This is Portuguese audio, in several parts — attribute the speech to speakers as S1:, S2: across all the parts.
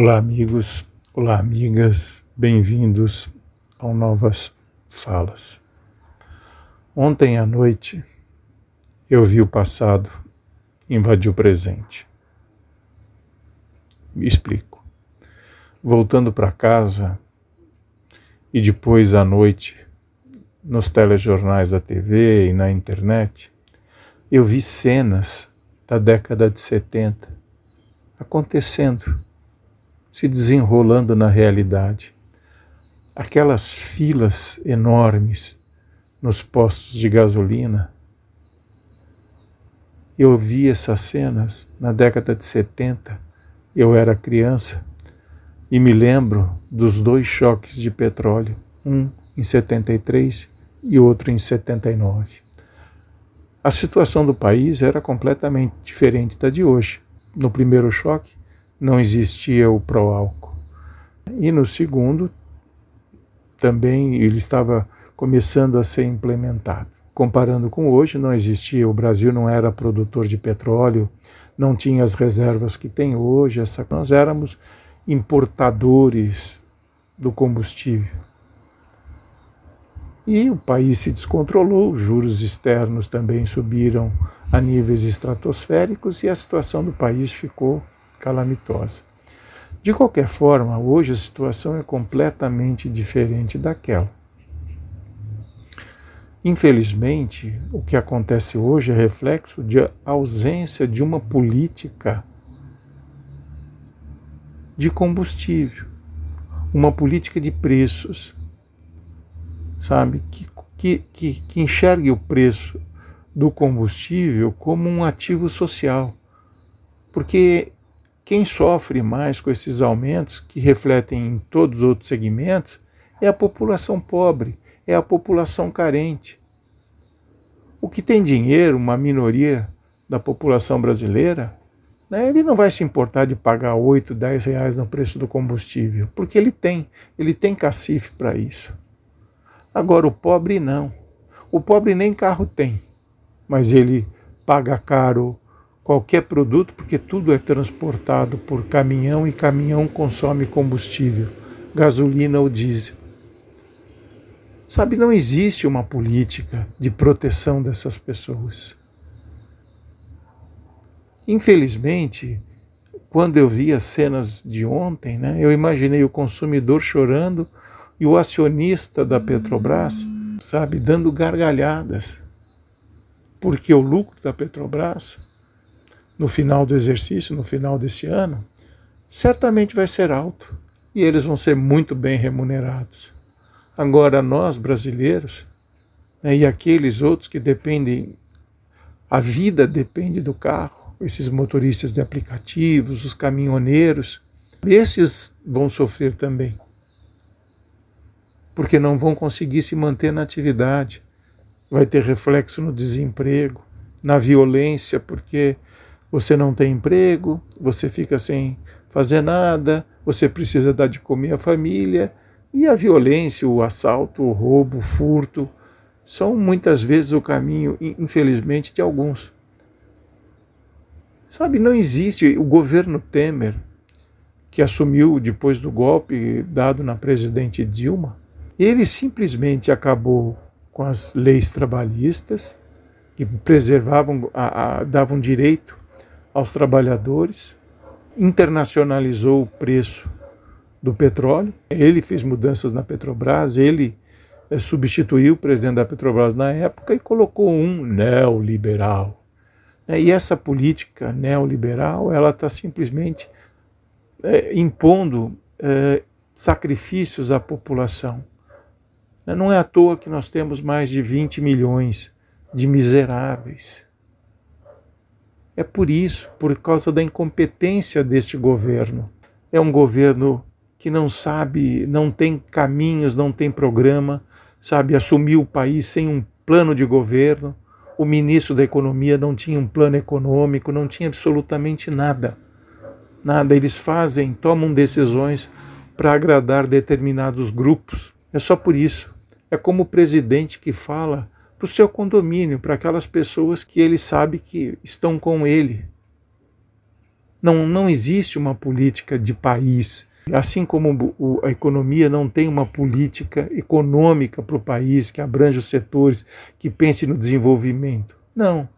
S1: Olá, amigos, olá, amigas, bem-vindos ao Novas Falas. Ontem à noite eu vi o passado invadir o presente. Me explico. Voltando para casa e depois à noite nos telejornais da TV e na internet, eu vi cenas da década de 70 acontecendo se desenrolando na realidade. Aquelas filas enormes nos postos de gasolina. Eu vi essas cenas na década de 70, eu era criança, e me lembro dos dois choques de petróleo, um em 73 e outro em 79. A situação do país era completamente diferente da de hoje. No primeiro choque, não existia o pró-álcool. E no segundo, também ele estava começando a ser implementado. Comparando com hoje, não existia, o Brasil não era produtor de petróleo, não tinha as reservas que tem hoje, essa, nós éramos importadores do combustível. E o país se descontrolou, os juros externos também subiram a níveis estratosféricos e a situação do país ficou calamitosa. De qualquer forma, hoje a situação é completamente diferente daquela. Infelizmente, o que acontece hoje é reflexo de ausência de uma política de combustível, uma política de preços, sabe, que, que, que, que enxergue o preço do combustível como um ativo social. Porque quem sofre mais com esses aumentos, que refletem em todos os outros segmentos, é a população pobre, é a população carente. O que tem dinheiro, uma minoria da população brasileira, né, ele não vai se importar de pagar 8, 10 reais no preço do combustível, porque ele tem, ele tem cacife para isso. Agora o pobre não. O pobre nem carro tem, mas ele paga caro qualquer produto, porque tudo é transportado por caminhão e caminhão consome combustível, gasolina ou diesel. Sabe, não existe uma política de proteção dessas pessoas. Infelizmente, quando eu vi as cenas de ontem, né, eu imaginei o consumidor chorando e o acionista da Petrobras, sabe, dando gargalhadas, porque o lucro da Petrobras no final do exercício, no final desse ano, certamente vai ser alto e eles vão ser muito bem remunerados. Agora, nós brasileiros né, e aqueles outros que dependem, a vida depende do carro, esses motoristas de aplicativos, os caminhoneiros, esses vão sofrer também, porque não vão conseguir se manter na atividade. Vai ter reflexo no desemprego, na violência, porque você não tem emprego, você fica sem fazer nada, você precisa dar de comer à família, e a violência, o assalto, o roubo, o furto, são muitas vezes o caminho, infelizmente, de alguns. Sabe, não existe o governo Temer, que assumiu depois do golpe dado na presidente Dilma, ele simplesmente acabou com as leis trabalhistas, que preservavam, a, a, davam direito aos trabalhadores, internacionalizou o preço do petróleo, ele fez mudanças na Petrobras, ele é, substituiu o presidente da Petrobras na época e colocou um neoliberal. É, e essa política neoliberal, ela está simplesmente é, impondo é, sacrifícios à população. Não é à toa que nós temos mais de 20 milhões de miseráveis. É por isso, por causa da incompetência deste governo. É um governo que não sabe, não tem caminhos, não tem programa, sabe, assumiu o país sem um plano de governo. O ministro da Economia não tinha um plano econômico, não tinha absolutamente nada. Nada. Eles fazem, tomam decisões para agradar determinados grupos. É só por isso. É como o presidente que fala para o seu condomínio, para aquelas pessoas que ele sabe que estão com ele. Não, não existe uma política de país. Assim como a economia não tem uma política econômica para o país que abrange os setores, que pense no desenvolvimento. Não,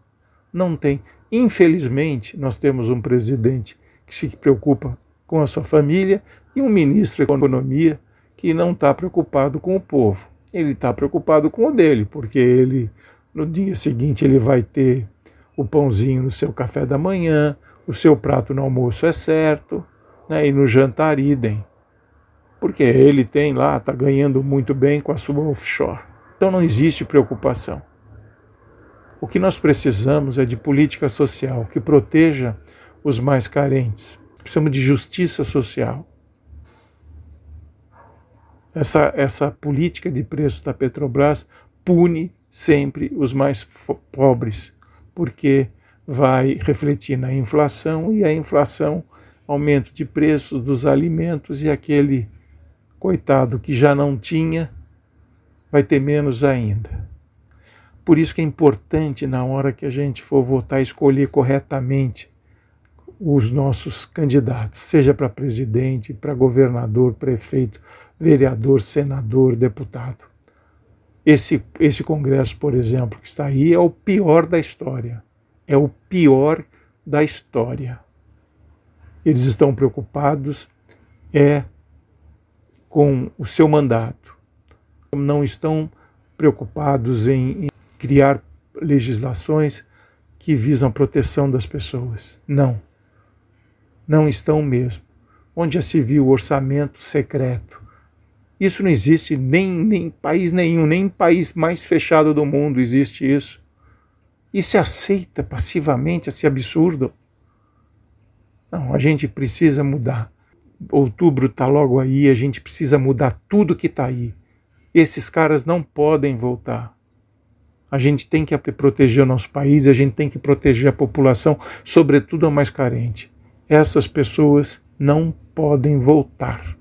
S1: não tem. Infelizmente, nós temos um presidente que se preocupa com a sua família e um ministro da Economia que não está preocupado com o povo. Ele está preocupado com o dele, porque ele no dia seguinte ele vai ter o pãozinho no seu café da manhã, o seu prato no almoço é certo, né, e no jantar idem. Porque ele tem lá, está ganhando muito bem com a sua offshore. Então não existe preocupação. O que nós precisamos é de política social que proteja os mais carentes. Precisamos de justiça social. Essa, essa política de preços da Petrobras pune sempre os mais pobres, porque vai refletir na inflação e a inflação aumento de preços dos alimentos e aquele coitado que já não tinha vai ter menos ainda. Por isso que é importante na hora que a gente for votar escolher corretamente os nossos candidatos, seja para presidente, para governador, prefeito, vereador, senador, deputado. Esse, esse congresso, por exemplo, que está aí, é o pior da história. É o pior da história. Eles estão preocupados é com o seu mandato. Não estão preocupados em, em criar legislações que visam a proteção das pessoas. Não. Não estão mesmo. Onde já se viu orçamento secreto, isso não existe nem em país nenhum, nem em país mais fechado do mundo existe isso. E se aceita passivamente esse absurdo? Não, a gente precisa mudar. Outubro está logo aí, a gente precisa mudar tudo que está aí. Esses caras não podem voltar. A gente tem que proteger o nosso país, a gente tem que proteger a população, sobretudo a mais carente. Essas pessoas não podem voltar.